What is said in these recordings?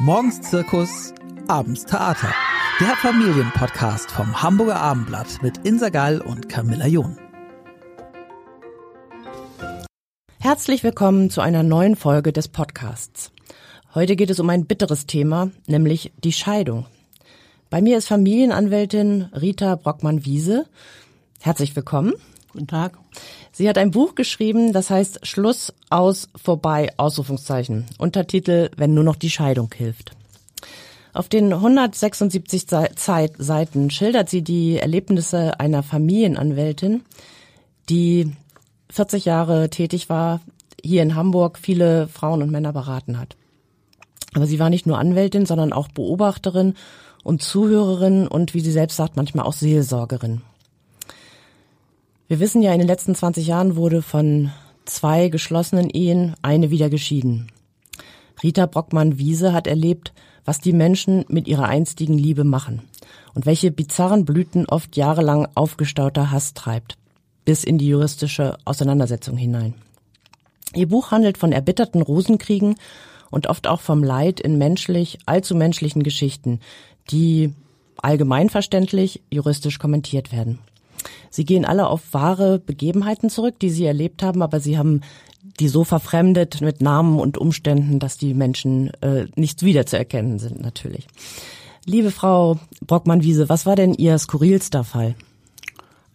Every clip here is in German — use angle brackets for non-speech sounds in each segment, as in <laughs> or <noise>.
Morgens Zirkus, abends Theater. Der Familienpodcast vom Hamburger Abendblatt mit Insa Gall und Camilla John. Herzlich willkommen zu einer neuen Folge des Podcasts. Heute geht es um ein bitteres Thema, nämlich die Scheidung. Bei mir ist Familienanwältin Rita Brockmann-Wiese. Herzlich willkommen. Guten Tag. Sie hat ein Buch geschrieben, das heißt Schluss, aus, vorbei, Ausrufungszeichen. Untertitel Wenn nur noch die Scheidung hilft. Auf den 176 Seiten schildert sie die Erlebnisse einer Familienanwältin, die 40 Jahre tätig war, hier in Hamburg viele Frauen und Männer beraten hat. Aber sie war nicht nur Anwältin, sondern auch Beobachterin und Zuhörerin und, wie sie selbst sagt, manchmal auch Seelsorgerin. Wir wissen ja, in den letzten 20 Jahren wurde von zwei geschlossenen Ehen eine wieder geschieden. Rita Brockmann-Wiese hat erlebt, was die Menschen mit ihrer einstigen Liebe machen und welche bizarren Blüten oft jahrelang aufgestauter Hass treibt, bis in die juristische Auseinandersetzung hinein. Ihr Buch handelt von erbitterten Rosenkriegen und oft auch vom Leid in menschlich, allzu menschlichen Geschichten, die allgemeinverständlich juristisch kommentiert werden. Sie gehen alle auf wahre Begebenheiten zurück, die sie erlebt haben, aber sie haben die so verfremdet mit Namen und Umständen, dass die Menschen äh, nicht wiederzuerkennen sind natürlich. Liebe Frau Brockmann-Wiese, was war denn Ihr skurrilster Fall?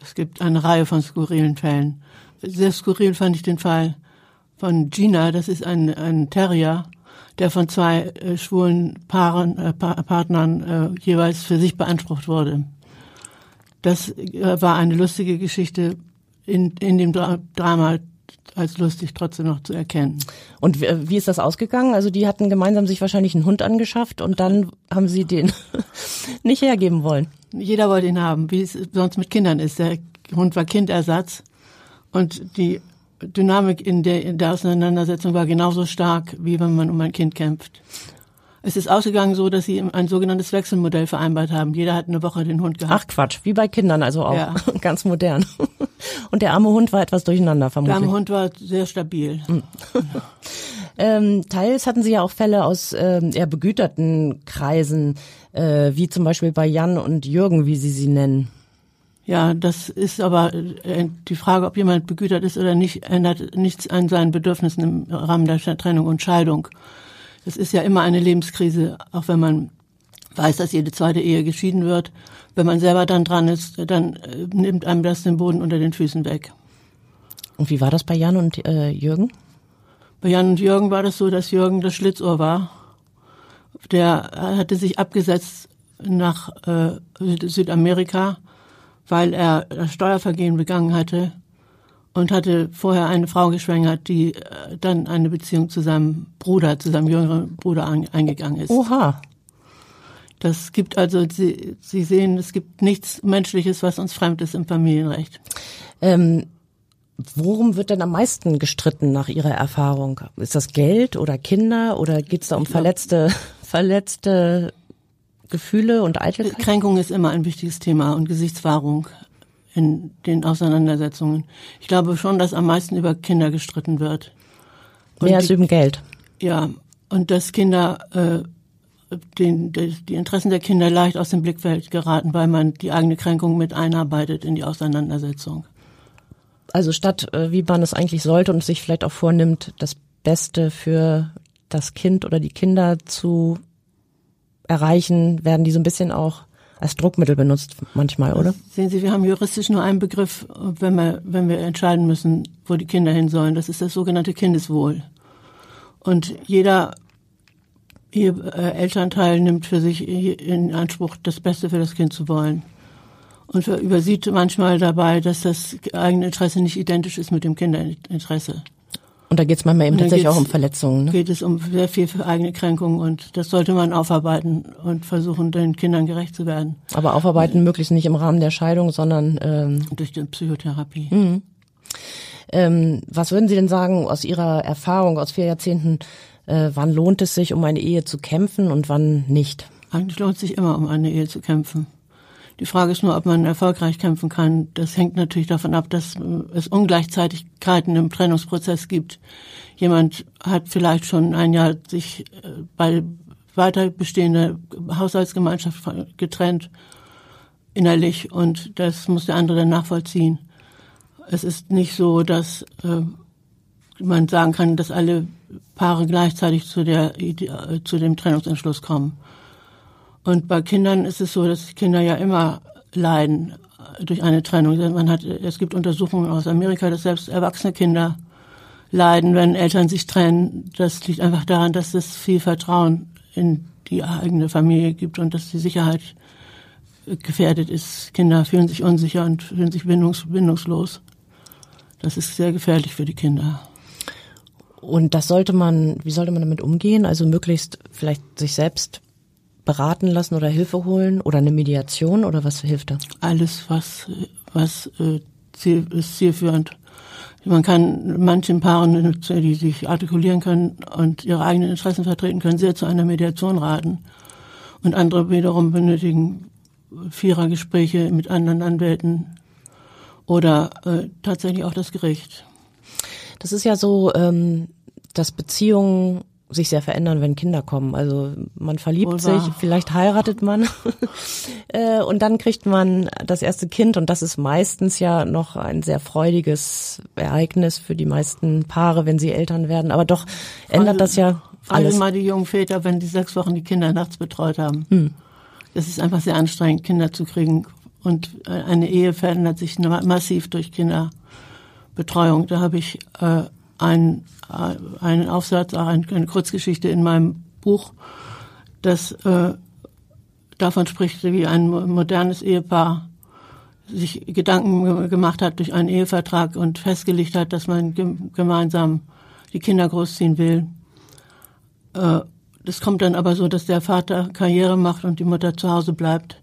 Es gibt eine Reihe von skurrilen Fällen. Sehr skurril fand ich den Fall von Gina, das ist ein, ein Terrier, der von zwei äh, schwulen Paaren, äh, pa Partnern äh, jeweils für sich beansprucht wurde. Das äh, war eine lustige Geschichte in, in dem Dra Drama als lustig trotzdem noch zu erkennen. Und wie ist das ausgegangen? Also die hatten gemeinsam sich wahrscheinlich einen Hund angeschafft und dann haben sie den <laughs> nicht hergeben wollen. Jeder wollte ihn haben, wie es sonst mit Kindern ist. Der Hund war Kindersatz und die Dynamik in der, in der Auseinandersetzung war genauso stark, wie wenn man um ein Kind kämpft. Es ist ausgegangen so, dass sie ein sogenanntes Wechselmodell vereinbart haben. Jeder hat eine Woche den Hund gehabt. Ach Quatsch, wie bei Kindern also auch. Ja. <laughs> Ganz modern. Und der arme Hund war etwas durcheinander vermutlich. Der arme Hund war sehr stabil. Hm. <laughs> ähm, teils hatten sie ja auch Fälle aus ähm, eher begüterten Kreisen, äh, wie zum Beispiel bei Jan und Jürgen, wie sie sie nennen. Ja, das ist aber äh, die Frage, ob jemand begütert ist oder nicht, ändert nichts an seinen Bedürfnissen im Rahmen der Trennung und Scheidung. Das ist ja immer eine Lebenskrise, auch wenn man weiß, dass jede zweite Ehe geschieden wird. Wenn man selber dann dran ist, dann äh, nimmt einem das den Boden unter den Füßen weg. Und wie war das bei Jan und äh, Jürgen? Bei Jan und Jürgen war das so, dass Jürgen das Schlitzohr war. Der hatte sich abgesetzt nach äh, Südamerika, weil er das Steuervergehen begangen hatte und hatte vorher eine Frau geschwängert, die äh, dann eine Beziehung zu seinem Bruder, zu seinem jüngeren Bruder eingegangen ist. Oha. Das gibt also, Sie, Sie sehen, es gibt nichts Menschliches, was uns fremd ist im Familienrecht. Ähm, worum wird denn am meisten gestritten nach Ihrer Erfahrung? Ist das Geld oder Kinder oder geht es da um verletzte, <laughs> verletzte Gefühle und Eitelkeit? Kränkung ist immer ein wichtiges Thema und Gesichtswahrung in den Auseinandersetzungen. Ich glaube schon, dass am meisten über Kinder gestritten wird. Und Mehr als über Geld. Ja, und dass Kinder äh, den, die, die Interessen der Kinder leicht aus dem Blickfeld geraten, weil man die eigene Kränkung mit einarbeitet in die Auseinandersetzung. Also statt, äh, wie man es eigentlich sollte und sich vielleicht auch vornimmt, das Beste für das Kind oder die Kinder zu erreichen, werden die so ein bisschen auch als Druckmittel benutzt manchmal, oder? Sehen Sie, wir haben juristisch nur einen Begriff, wenn wir, wenn wir entscheiden müssen, wo die Kinder hin sollen. Das ist das sogenannte Kindeswohl. Und jeder ihr äh, Elternteil nimmt für sich in Anspruch, das Beste für das Kind zu wollen. Und übersieht manchmal dabei, dass das eigene Interesse nicht identisch ist mit dem Kinderinteresse. Und da geht es manchmal eben tatsächlich auch um Verletzungen. Ne? Geht es um sehr viel für eigene Kränkungen und das sollte man aufarbeiten und versuchen, den Kindern gerecht zu werden. Aber aufarbeiten und, möglichst nicht im Rahmen der Scheidung, sondern ähm, durch die Psychotherapie. Mhm. Ähm, was würden Sie denn sagen aus Ihrer Erfahrung aus vier Jahrzehnten? Äh, wann lohnt es sich, um eine Ehe zu kämpfen und wann nicht? Eigentlich lohnt es sich immer, um eine Ehe zu kämpfen. Die Frage ist nur, ob man erfolgreich kämpfen kann. Das hängt natürlich davon ab, dass es Ungleichzeitigkeiten im Trennungsprozess gibt. Jemand hat vielleicht schon ein Jahr sich äh, bei weiter bestehende Haushaltsgemeinschaft getrennt innerlich und das muss der andere dann nachvollziehen. Es ist nicht so, dass äh, man sagen kann, dass alle Paare gleichzeitig zu der äh, zu dem Trennungsentschluss kommen. Und bei Kindern ist es so, dass Kinder ja immer leiden durch eine Trennung. Man hat, es gibt Untersuchungen aus Amerika, dass selbst erwachsene Kinder leiden, wenn Eltern sich trennen. Das liegt einfach daran, dass es viel Vertrauen in die eigene Familie gibt und dass die Sicherheit gefährdet ist. Kinder fühlen sich unsicher und fühlen sich bindungs bindungslos. Das ist sehr gefährlich für die Kinder. Und das sollte man, wie sollte man damit umgehen? Also möglichst vielleicht sich selbst beraten lassen oder Hilfe holen oder eine Mediation oder was hilft da? Alles, was, was äh, ist zielführend. Man kann manchen Paaren, die sich artikulieren können und ihre eigenen Interessen vertreten können, sehr zu einer Mediation raten. Und andere wiederum benötigen Vierergespräche mit anderen Anwälten oder äh, tatsächlich auch das Gericht. Das ist ja so, ähm, dass Beziehungen sich sehr verändern, wenn Kinder kommen. Also man verliebt sich, vielleicht heiratet man <laughs> äh, und dann kriegt man das erste Kind und das ist meistens ja noch ein sehr freudiges Ereignis für die meisten Paare, wenn sie Eltern werden. Aber doch ändert das ja alles. mal die jungen Väter, wenn die sechs Wochen die Kinder nachts betreut haben. Hm. Das ist einfach sehr anstrengend, Kinder zu kriegen. Und eine Ehe verändert sich massiv durch Kinderbetreuung. Da habe ich äh, einen, äh, einen Aufsatz, eine, Kurzgeschichte in meinem Buch, das äh, davon spricht, wie ein modernes Ehepaar sich Gedanken gemacht hat durch einen Ehevertrag und festgelegt hat, dass man gemeinsam die Kinder großziehen will. Äh, das kommt dann aber so, dass der Vater Karriere macht und die Mutter zu Hause bleibt.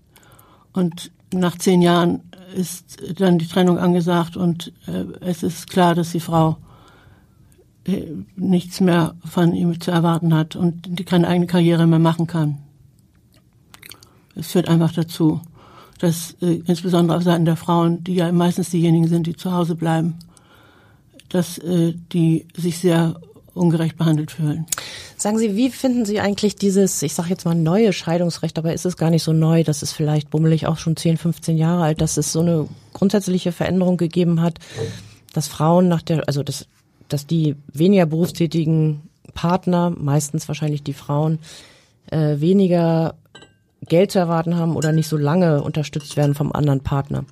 Und nach zehn Jahren ist dann die Trennung angesagt und äh, es ist klar, dass die Frau nichts mehr von ihm zu erwarten hat und keine eigene Karriere mehr machen kann. Es führt einfach dazu, dass äh, insbesondere auf Seiten der Frauen, die ja meistens diejenigen sind, die zu Hause bleiben, dass äh, die sich sehr ungerecht behandelt fühlen. Sagen Sie, wie finden Sie eigentlich dieses, ich sage jetzt mal neue Scheidungsrecht, aber ist es gar nicht so neu, das ist vielleicht bummelig auch schon 10, 15 Jahre alt, dass es so eine grundsätzliche Veränderung gegeben hat, dass Frauen nach der, also dass, dass die weniger berufstätigen Partner, meistens wahrscheinlich die Frauen, äh, weniger Geld zu erwarten haben oder nicht so lange unterstützt werden vom anderen Partner.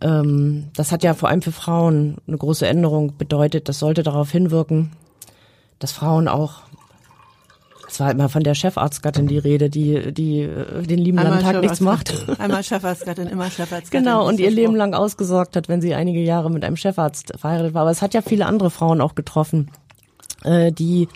Ähm, das hat ja vor allem für Frauen eine große Änderung bedeutet. Das sollte darauf hinwirken, dass Frauen auch es war immer von der Chefarztgattin die Rede, die, die äh, den lieben langen Tag nichts macht. <laughs> Einmal Chefarztgattin, immer Chefarztgattin. Genau, und ihr Leben lang ausgesorgt hat, wenn sie einige Jahre mit einem Chefarzt verheiratet war. Aber es hat ja viele andere Frauen auch getroffen, äh, die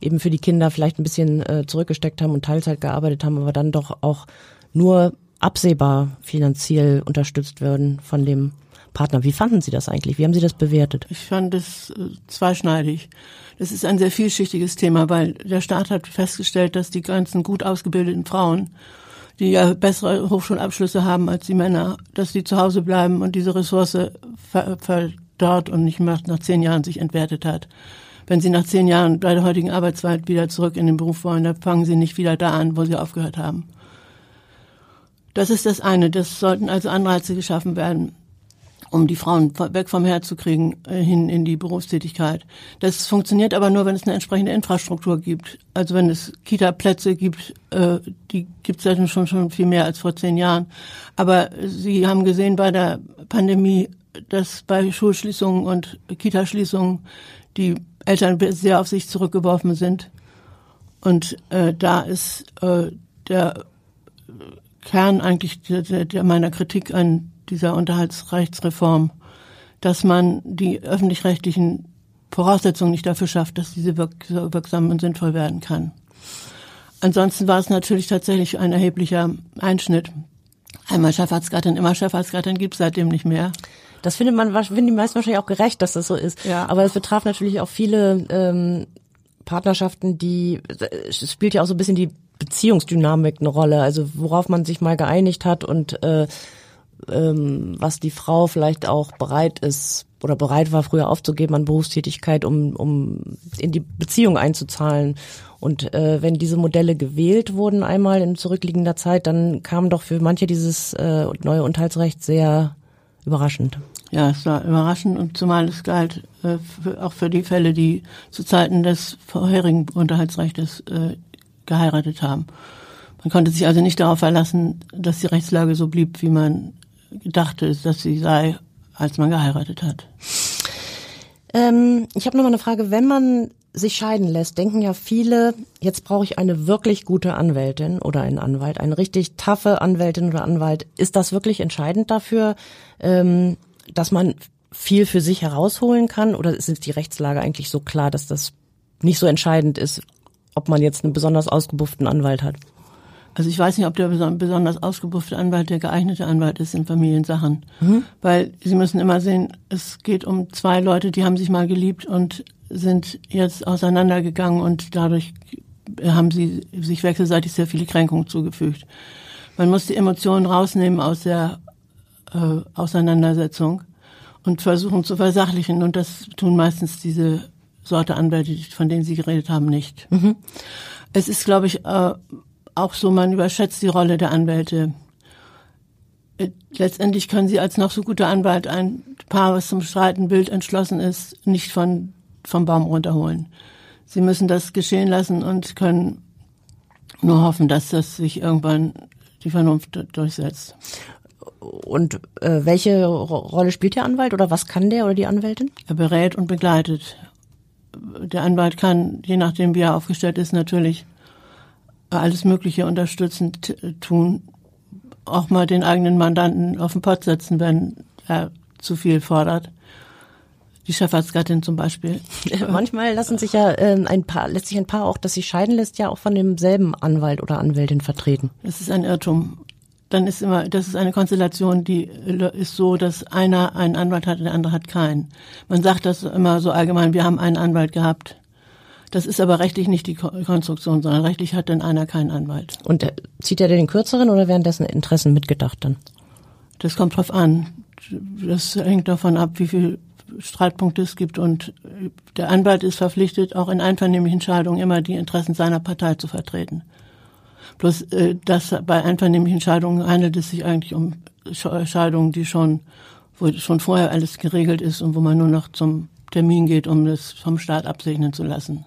eben für die Kinder vielleicht ein bisschen äh, zurückgesteckt haben und Teilzeit gearbeitet haben, aber dann doch auch nur absehbar finanziell unterstützt werden von dem Partner. Wie fanden Sie das eigentlich? Wie haben Sie das bewertet? Ich fand es äh, zweischneidig. Das ist ein sehr vielschichtiges Thema, weil der Staat hat festgestellt, dass die ganzen gut ausgebildeten Frauen, die ja bessere Hochschulabschlüsse haben als die Männer, dass die zu Hause bleiben und diese Ressource verdorrt und nicht mehr nach zehn Jahren sich entwertet hat. Wenn sie nach zehn Jahren bei der heutigen Arbeitswelt wieder zurück in den Beruf wollen, dann fangen sie nicht wieder da an, wo sie aufgehört haben. Das ist das eine. Das sollten also Anreize geschaffen werden um die Frauen weg vom Herd zu kriegen, äh, hin in die Berufstätigkeit. Das funktioniert aber nur, wenn es eine entsprechende Infrastruktur gibt. Also wenn es Kita-Plätze gibt, äh, die gibt es schon, schon viel mehr als vor zehn Jahren. Aber Sie haben gesehen bei der Pandemie, dass bei Schulschließungen und Kitaschließungen die Eltern sehr auf sich zurückgeworfen sind. Und äh, da ist äh, der Kern eigentlich der, der meiner Kritik an dieser Unterhaltsrechtsreform, dass man die öffentlich-rechtlichen Voraussetzungen nicht dafür schafft, dass diese wirk wirksam und sinnvoll werden kann. Ansonsten war es natürlich tatsächlich ein erheblicher Einschnitt. Einmal Chefarztgattin, immer Chefarztgattin gibt es seitdem nicht mehr. Das findet man, finden die meisten wahrscheinlich auch gerecht, dass das so ist. Ja. Aber es betraf natürlich auch viele ähm, Partnerschaften, die, es spielt ja auch so ein bisschen die Beziehungsdynamik eine Rolle, also worauf man sich mal geeinigt hat und äh, ähm, was die Frau vielleicht auch bereit ist oder bereit war, früher aufzugeben an Berufstätigkeit, um, um in die Beziehung einzuzahlen. Und äh, wenn diese Modelle gewählt wurden einmal in zurückliegender Zeit, dann kam doch für manche dieses äh, neue Unterhaltsrecht sehr überraschend. Ja, es war überraschend und zumal es galt äh, für, auch für die Fälle, die zu Zeiten des vorherigen Unterhaltsrechts äh, geheiratet haben. Man konnte sich also nicht darauf verlassen, dass die Rechtslage so blieb, wie man dachte, dass sie sei, als man geheiratet hat. Ähm, ich habe noch mal eine Frage. Wenn man sich scheiden lässt, denken ja viele, jetzt brauche ich eine wirklich gute Anwältin oder einen Anwalt, eine richtig taffe Anwältin oder Anwalt. Ist das wirklich entscheidend dafür, ähm, dass man viel für sich herausholen kann? Oder ist die Rechtslage eigentlich so klar, dass das nicht so entscheidend ist, ob man jetzt einen besonders ausgebufften Anwalt hat? Also ich weiß nicht, ob der besonders ausgebuffte Anwalt der geeignete Anwalt ist in Familiensachen. Mhm. Weil Sie müssen immer sehen, es geht um zwei Leute, die haben sich mal geliebt und sind jetzt auseinandergegangen und dadurch haben sie sich wechselseitig sehr viele Kränkungen zugefügt. Man muss die Emotionen rausnehmen aus der äh, Auseinandersetzung und versuchen zu versachlichen. Und das tun meistens diese Sorte Anwälte, von denen Sie geredet haben, nicht. Mhm. Es ist, glaube ich, äh, auch so, man überschätzt die Rolle der Anwälte. Äh, letztendlich können Sie als noch so guter Anwalt ein Paar, was zum Streiten wild entschlossen ist, nicht von, vom Baum runterholen. Sie müssen das geschehen lassen und können nur hoffen, dass das sich irgendwann die Vernunft durchsetzt. Und äh, welche Rolle spielt der Anwalt oder was kann der oder die Anwältin? Er berät und begleitet. Der Anwalt kann, je nachdem wie er aufgestellt ist, natürlich alles Mögliche unterstützend tun. Auch mal den eigenen Mandanten auf den Pott setzen, wenn er zu viel fordert. Die Chefarztgattin zum Beispiel. <laughs> Manchmal lassen sich ja äh, ein paar, lässt sich ein Paar auch, das sich scheiden lässt, ja auch von demselben Anwalt oder Anwältin vertreten. Das ist ein Irrtum. Dann ist immer, das ist eine Konstellation, die ist so, dass einer einen Anwalt hat und der andere hat keinen. Man sagt das immer so allgemein, wir haben einen Anwalt gehabt. Das ist aber rechtlich nicht die Konstruktion, sondern rechtlich hat dann einer keinen Anwalt. Und zieht er den kürzeren oder werden dessen Interessen mitgedacht dann? Das kommt drauf an. Das hängt davon ab, wie viel Streitpunkte es gibt. Und der Anwalt ist verpflichtet, auch in einvernehmlichen Scheidungen immer die Interessen seiner Partei zu vertreten. Bloß äh, dass bei einvernehmlichen Scheidungen handelt es sich eigentlich um Scheidungen, die schon, wo schon vorher alles geregelt ist und wo man nur noch zum Termin geht, um das vom Staat absegnen zu lassen.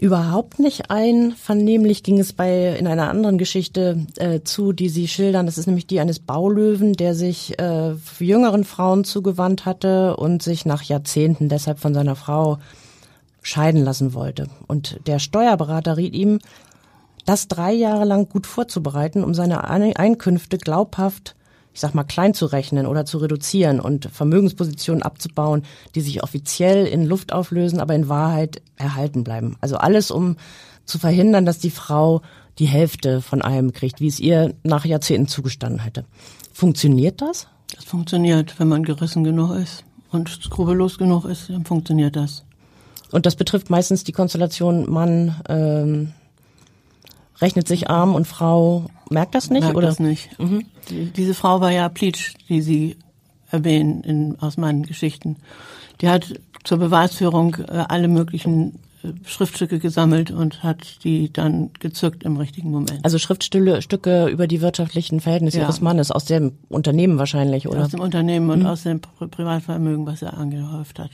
Überhaupt nicht einvernehmlich ging es bei in einer anderen Geschichte äh, zu, die Sie schildern. Das ist nämlich die eines Baulöwen, der sich äh, jüngeren Frauen zugewandt hatte und sich nach Jahrzehnten deshalb von seiner Frau scheiden lassen wollte. Und der Steuerberater riet ihm, das drei Jahre lang gut vorzubereiten, um seine Einkünfte glaubhaft ich sag mal, klein zu rechnen oder zu reduzieren und Vermögenspositionen abzubauen, die sich offiziell in Luft auflösen, aber in Wahrheit erhalten bleiben. Also alles, um zu verhindern, dass die Frau die Hälfte von allem kriegt, wie es ihr nach Jahrzehnten zugestanden hätte. Funktioniert das? Das funktioniert, wenn man gerissen genug ist und skrupellos genug ist, dann funktioniert das. Und das betrifft meistens die Konstellation Mann, ähm, rechnet sich arm und Frau merkt das nicht? Merkt oder? das nicht. Mhm. Die, diese Frau war ja Pleatsch, die Sie erwähnen in, aus meinen Geschichten. Die hat zur Beweisführung äh, alle möglichen äh, Schriftstücke gesammelt und hat die dann gezückt im richtigen Moment. Also Schriftstücke Stücke über die wirtschaftlichen Verhältnisse ja. ihres Mannes aus dem Unternehmen wahrscheinlich, oder? Aus dem Unternehmen und mhm. aus dem Privatvermögen, was er angehäuft hat.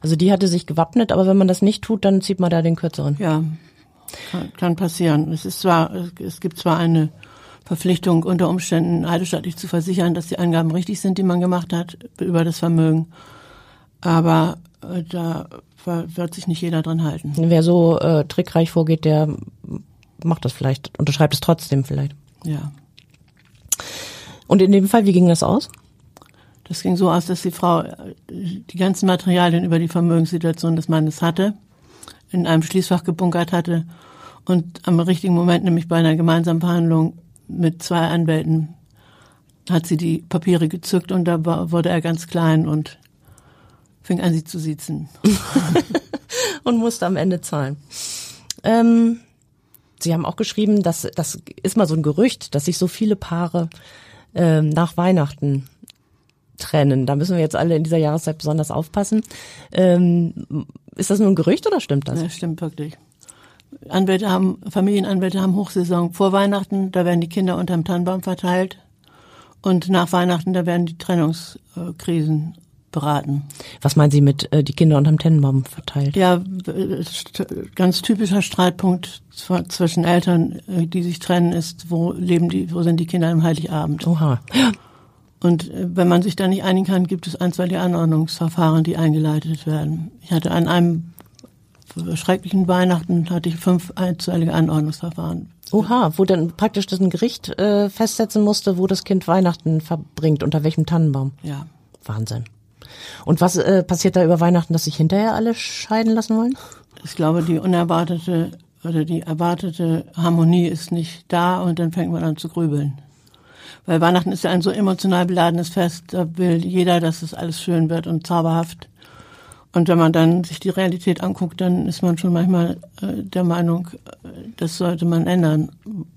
Also die hatte sich gewappnet, aber wenn man das nicht tut, dann zieht man da den kürzeren. Ja, kann, kann passieren. Es ist zwar, es gibt zwar eine Verpflichtung unter Umständen eidesstattlich zu versichern, dass die Angaben richtig sind, die man gemacht hat über das Vermögen. Aber äh, da wird sich nicht jeder dran halten. Wer so äh, trickreich vorgeht, der macht das vielleicht, unterschreibt es trotzdem vielleicht. Ja. Und in dem Fall, wie ging das aus? Das ging so aus, dass die Frau äh, die ganzen Materialien über die Vermögenssituation des Mannes hatte in einem Schließfach gebunkert hatte und am richtigen Moment, nämlich bei einer gemeinsamen Verhandlung mit zwei Anwälten, hat sie die Papiere gezückt und da war, wurde er ganz klein und fing an, sie zu siezen. <laughs> und musste am Ende zahlen. Ähm, sie haben auch geschrieben, dass das ist mal so ein Gerücht, dass sich so viele Paare ähm, nach Weihnachten trennen. Da müssen wir jetzt alle in dieser Jahreszeit besonders aufpassen. Ähm, ist das nur ein Gerücht oder stimmt das? Das stimmt wirklich. Anwälte haben, Familienanwälte haben Hochsaison vor Weihnachten, da werden die Kinder unterm Tannenbaum verteilt. Und nach Weihnachten, da werden die Trennungskrisen beraten. Was meinen Sie mit äh, die Kinder unterm Tannenbaum verteilt? Ja, ganz typischer Streitpunkt zwischen Eltern, äh, die sich trennen, ist, wo leben die, wo sind die Kinder am Heiligabend? Oha. Und äh, wenn man sich da nicht einigen kann, gibt es einstweilige Anordnungsverfahren, die eingeleitet werden. Ich hatte an einem schrecklichen Weihnachten hatte ich fünf einstweilige Anordnungsverfahren. Oha, wo dann praktisch das ein Gericht äh, festsetzen musste, wo das Kind Weihnachten verbringt, unter welchem Tannenbaum. Ja. Wahnsinn. Und was äh, passiert da über Weihnachten, dass sich hinterher alle scheiden lassen wollen? Ich glaube, die unerwartete oder die erwartete Harmonie ist nicht da und dann fängt man an zu grübeln. Weil Weihnachten ist ja ein so emotional beladenes Fest, da will jeder, dass es alles schön wird und zauberhaft. Und wenn man dann sich die Realität anguckt, dann ist man schon manchmal äh, der Meinung, äh, das sollte man ändern,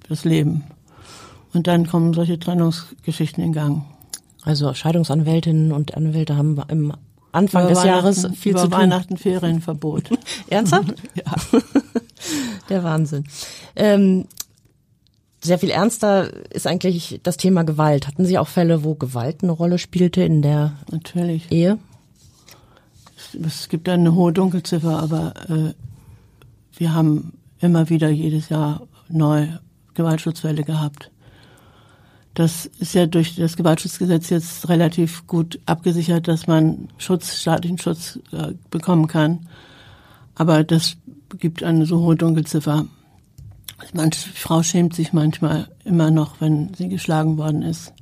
das Leben. Und dann kommen solche Trennungsgeschichten in Gang. Also Scheidungsanwältinnen und Anwälte haben im Anfang über des Jahres viel über zu tun. Weihnachten Ferienverbot. <laughs> Ernsthaft? <laughs> ja. <laughs> Der Wahnsinn. Ähm, sehr viel ernster ist eigentlich das Thema Gewalt. Hatten Sie auch Fälle, wo Gewalt eine Rolle spielte in der Natürlich. Ehe? Es gibt eine hohe Dunkelziffer, aber äh, wir haben immer wieder jedes Jahr neu Gewaltschutzfälle gehabt. Das ist ja durch das Gewaltschutzgesetz jetzt relativ gut abgesichert, dass man Schutz, staatlichen Schutz äh, bekommen kann. Aber das gibt eine so hohe Dunkelziffer. Manche Frau schämt sich manchmal immer noch, wenn sie geschlagen worden ist.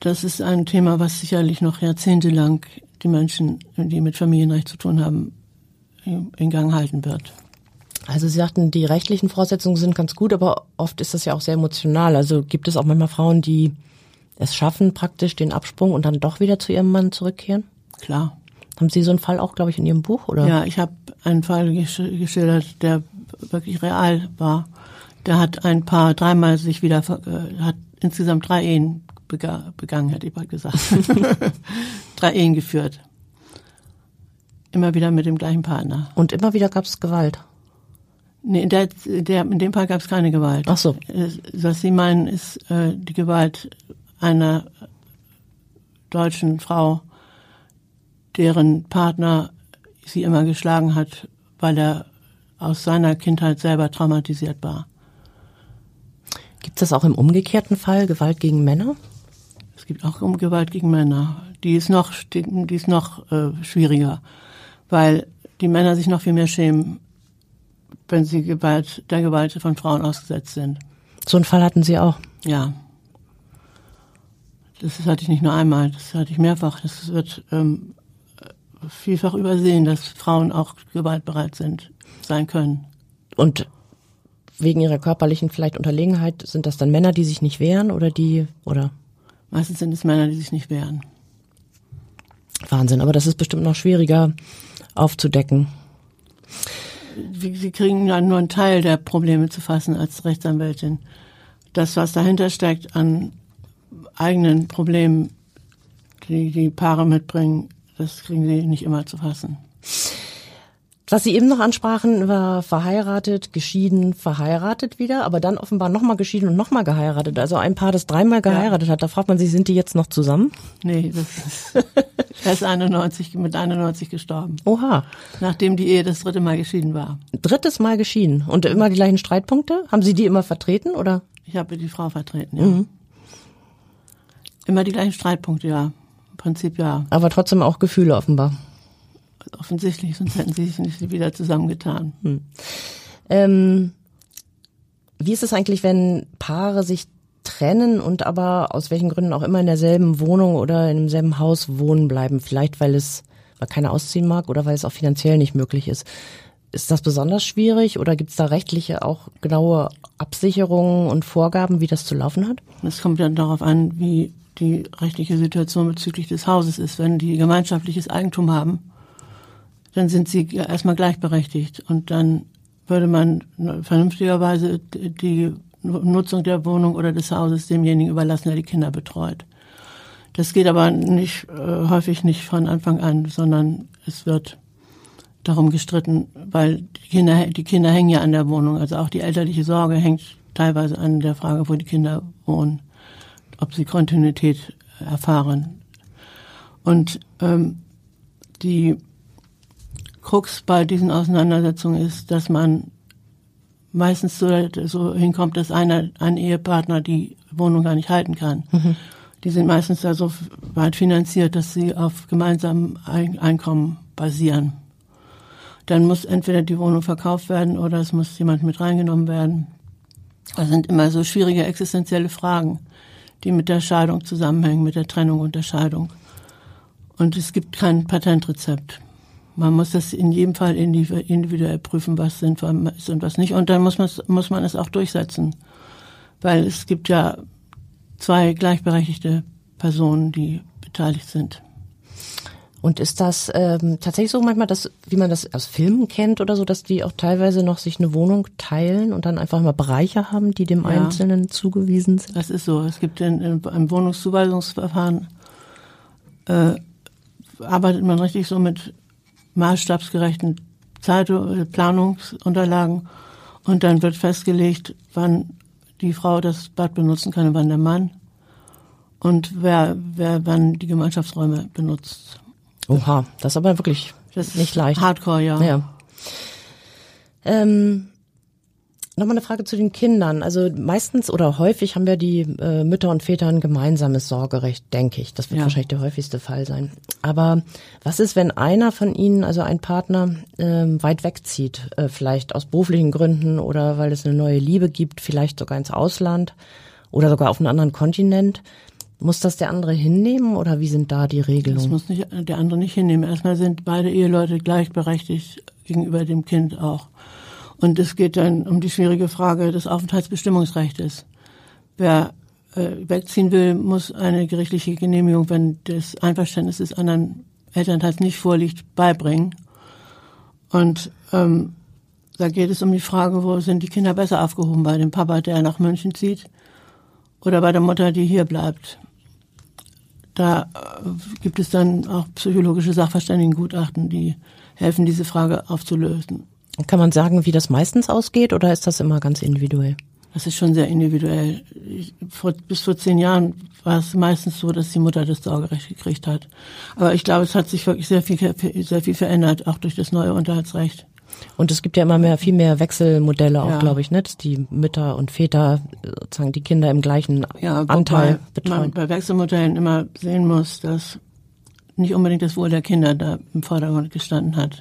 Das ist ein Thema, was sicherlich noch jahrzehntelang die Menschen, die mit Familienrecht zu tun haben, in Gang halten wird. Also Sie sagten, die rechtlichen Voraussetzungen sind ganz gut, aber oft ist das ja auch sehr emotional. Also gibt es auch manchmal Frauen, die es schaffen, praktisch den Absprung und dann doch wieder zu ihrem Mann zurückkehren? Klar. Haben Sie so einen Fall auch, glaube ich, in Ihrem Buch, oder? Ja, ich habe einen Fall gesch geschildert, der wirklich real war. Der hat ein paar dreimal sich wieder, äh, hat insgesamt drei Ehen begangen, hätte ich mal gesagt. <laughs> <laughs> drei Ehen geführt. Immer wieder mit dem gleichen Partner. Und immer wieder gab es Gewalt? Nee, in, der, der, in dem Fall gab es keine Gewalt. Ach so. Was Sie meinen, ist äh, die Gewalt einer deutschen Frau, deren Partner sie immer geschlagen hat, weil er aus seiner Kindheit selber traumatisiert war. Gibt es das auch im umgekehrten Fall, Gewalt gegen Männer? Es gibt auch Gewalt gegen Männer. Die ist noch, die ist noch äh, schwieriger, weil die Männer sich noch viel mehr schämen, wenn sie Gewalt, der Gewalt von Frauen ausgesetzt sind. So einen Fall hatten Sie auch? Ja. Das hatte ich nicht nur einmal, das hatte ich mehrfach. Das wird ähm, vielfach übersehen, dass Frauen auch gewaltbereit sind, sein können. Und wegen ihrer körperlichen vielleicht Unterlegenheit sind das dann Männer, die sich nicht wehren oder die oder? Meistens sind es Männer, die sich nicht wehren. Wahnsinn, aber das ist bestimmt noch schwieriger aufzudecken. Sie kriegen ja nur einen Teil der Probleme zu fassen als Rechtsanwältin. Das, was dahinter steckt an eigenen Problemen, die die Paare mitbringen, das kriegen sie nicht immer zu fassen. Was Sie eben noch ansprachen, war verheiratet, geschieden, verheiratet wieder, aber dann offenbar nochmal geschieden und nochmal geheiratet. Also ein Paar, das dreimal geheiratet ja. hat. Da fragt man sich, sind die jetzt noch zusammen? Nee, das ist, <laughs> er ist 91, mit 91 gestorben. Oha. Nachdem die Ehe das dritte Mal geschieden war. Drittes Mal geschieden. Und immer die gleichen Streitpunkte? Haben Sie die immer vertreten, oder? Ich habe die Frau vertreten, ja. Mhm. Immer die gleichen Streitpunkte, ja. Im Prinzip ja. Aber trotzdem auch Gefühle offenbar. Offensichtlich, sonst hätten sie sich nicht wieder zusammengetan. Hm. Ähm, wie ist es eigentlich, wenn Paare sich trennen und aber aus welchen Gründen auch immer in derselben Wohnung oder in demselben Haus wohnen bleiben? Vielleicht weil es weil keiner ausziehen mag oder weil es auch finanziell nicht möglich ist. Ist das besonders schwierig oder gibt es da rechtliche auch genaue Absicherungen und Vorgaben, wie das zu laufen hat? Es kommt ja darauf an, wie die rechtliche Situation bezüglich des Hauses ist. Wenn die gemeinschaftliches Eigentum haben, dann sind sie erstmal gleichberechtigt und dann würde man vernünftigerweise die Nutzung der Wohnung oder des Hauses demjenigen überlassen, der die Kinder betreut. Das geht aber nicht äh, häufig nicht von Anfang an, sondern es wird darum gestritten, weil die Kinder, die Kinder hängen ja an der Wohnung. Also auch die elterliche Sorge hängt teilweise an der Frage, wo die Kinder wohnen, ob sie Kontinuität erfahren. Und ähm, die Krux bei diesen Auseinandersetzungen ist, dass man meistens so, so hinkommt, dass einer, ein Ehepartner die Wohnung gar nicht halten kann. Mhm. Die sind meistens da so weit finanziert, dass sie auf gemeinsamem Einkommen basieren. Dann muss entweder die Wohnung verkauft werden oder es muss jemand mit reingenommen werden. Das sind immer so schwierige existenzielle Fragen, die mit der Scheidung zusammenhängen, mit der Trennung und der Scheidung. Und es gibt kein Patentrezept. Man muss das in jedem Fall individuell prüfen, was sinnvoll ist und was nicht. Und dann muss man, muss man es auch durchsetzen. Weil es gibt ja zwei gleichberechtigte Personen, die beteiligt sind. Und ist das ähm, tatsächlich so manchmal, dass, wie man das aus Filmen kennt oder so, dass die auch teilweise noch sich eine Wohnung teilen und dann einfach mal Bereiche haben, die dem ja, Einzelnen zugewiesen sind? Das ist so. Es gibt in, in, im Wohnungszuweisungsverfahren äh, arbeitet man richtig so mit maßstabsgerechten Zeitung, äh, Planungsunterlagen und dann wird festgelegt, wann die Frau das Bad benutzen kann und wann der Mann und wer, wer wann die Gemeinschaftsräume benutzt. Oha, das ist aber wirklich das nicht leicht. Hardcore, ja. ja. Ähm, Nochmal eine Frage zu den Kindern. Also meistens oder häufig haben ja die äh, Mütter und Väter ein gemeinsames Sorgerecht, denke ich. Das wird ja. wahrscheinlich der häufigste Fall sein. Aber was ist, wenn einer von ihnen, also ein Partner, ähm, weit wegzieht? Äh, vielleicht aus beruflichen Gründen oder weil es eine neue Liebe gibt, vielleicht sogar ins Ausland oder sogar auf einen anderen Kontinent. Muss das der andere hinnehmen oder wie sind da die Regelungen? Das muss nicht, der andere nicht hinnehmen. Erstmal sind beide Eheleute gleichberechtigt gegenüber dem Kind auch. Und es geht dann um die schwierige Frage des Aufenthaltsbestimmungsrechts. Wer äh, wegziehen will, muss eine gerichtliche Genehmigung, wenn das Einverständnis des anderen Elternteils nicht vorliegt, beibringen. Und ähm, da geht es um die Frage, wo sind die Kinder besser aufgehoben? Bei dem Papa, der nach München zieht, oder bei der Mutter, die hier bleibt? Da äh, gibt es dann auch psychologische Sachverständigengutachten, die helfen, diese Frage aufzulösen. Kann man sagen, wie das meistens ausgeht oder ist das immer ganz individuell? Das ist schon sehr individuell. Ich, vor, bis vor zehn Jahren war es meistens so, dass die Mutter das Sorgerecht gekriegt hat. Aber ich glaube, es hat sich wirklich sehr viel, sehr viel verändert, auch durch das neue Unterhaltsrecht. Und es gibt ja immer mehr, viel mehr Wechselmodelle auch, ja. glaube ich, ne? dass die Mütter und Väter sozusagen die Kinder im gleichen ja, Anteil betreuen. Man bei Wechselmodellen immer sehen muss, dass nicht unbedingt das Wohl der Kinder da im Vordergrund gestanden hat.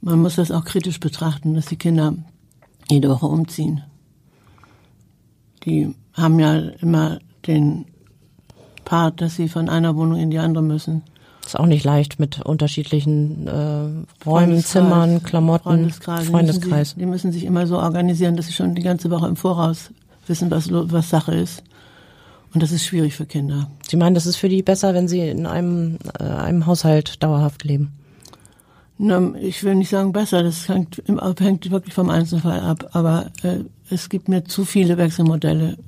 Man muss das auch kritisch betrachten, dass die Kinder jede Woche umziehen. Die haben ja immer den Part, dass sie von einer Wohnung in die andere müssen. Ist auch nicht leicht mit unterschiedlichen äh, Räumen, Zimmern, Klamotten, Freundeskreis. Freundeskreis. Die, müssen, die müssen sich immer so organisieren, dass sie schon die ganze Woche im Voraus wissen, was, was Sache ist. Und das ist schwierig für Kinder. Sie meinen, das ist für die besser, wenn sie in einem, äh, einem Haushalt dauerhaft leben? Na, ich will nicht sagen besser, das hängt, hängt wirklich vom Einzelfall ab, aber äh, es gibt mir zu viele Wechselmodelle,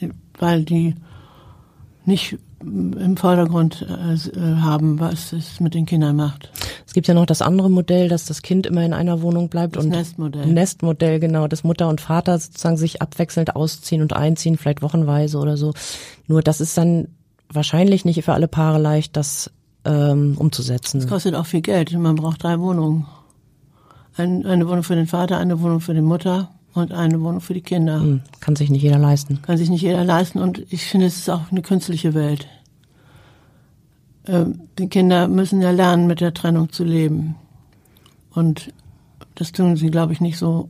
die, weil die nicht im Vordergrund äh, haben, was es mit den Kindern macht. Es gibt ja noch das andere Modell, dass das Kind immer in einer Wohnung bleibt das und Nestmodell. Nestmodell genau, dass Mutter und Vater sozusagen sich abwechselnd ausziehen und einziehen, vielleicht wochenweise oder so. Nur das ist dann wahrscheinlich nicht für alle Paare leicht, das ähm, umzusetzen. Das kostet auch viel Geld. Man braucht drei Wohnungen. Ein, eine Wohnung für den Vater, eine Wohnung für die Mutter und eine Wohnung für die Kinder. Hm, kann sich nicht jeder leisten. Kann sich nicht jeder leisten und ich finde, es ist auch eine künstliche Welt. Ähm, die Kinder müssen ja lernen, mit der Trennung zu leben. Und das tun sie, glaube ich, nicht so,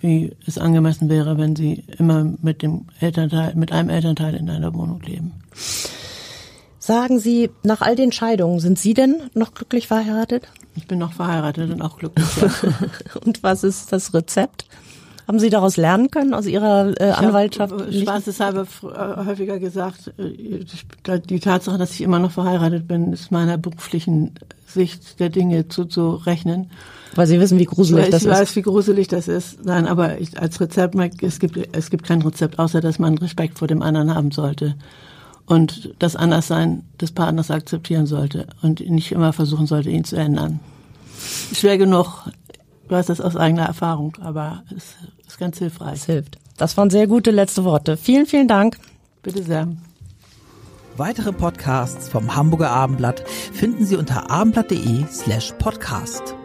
wie es angemessen wäre, wenn sie immer mit dem Elternteil, mit einem Elternteil in einer Wohnung leben. Sagen Sie, nach all den Scheidungen, sind Sie denn noch glücklich verheiratet? Ich bin noch verheiratet und auch glücklich. <laughs> Und was ist das Rezept? Haben Sie daraus lernen können aus Ihrer äh, Anwaltschaft? Ich habe spaßeshalber äh, häufiger gesagt, äh, die Tatsache, dass ich immer noch verheiratet bin, ist meiner beruflichen Sicht der Dinge zuzurechnen. Weil Sie wissen, wie gruselig das ist. Ich weiß, wie gruselig das ist. Nein, aber ich, als Rezept, es gibt, es gibt kein Rezept, außer dass man Respekt vor dem anderen haben sollte und das Anderssein des Partners akzeptieren sollte und nicht immer versuchen sollte, ihn zu ändern. Schwer genug, du weißt das aus eigener Erfahrung, aber es ist ganz hilfreich. Es hilft. Das waren sehr gute letzte Worte. Vielen, vielen Dank. Bitte sehr. Weitere Podcasts vom Hamburger Abendblatt finden Sie unter abendblatt.de slash podcast.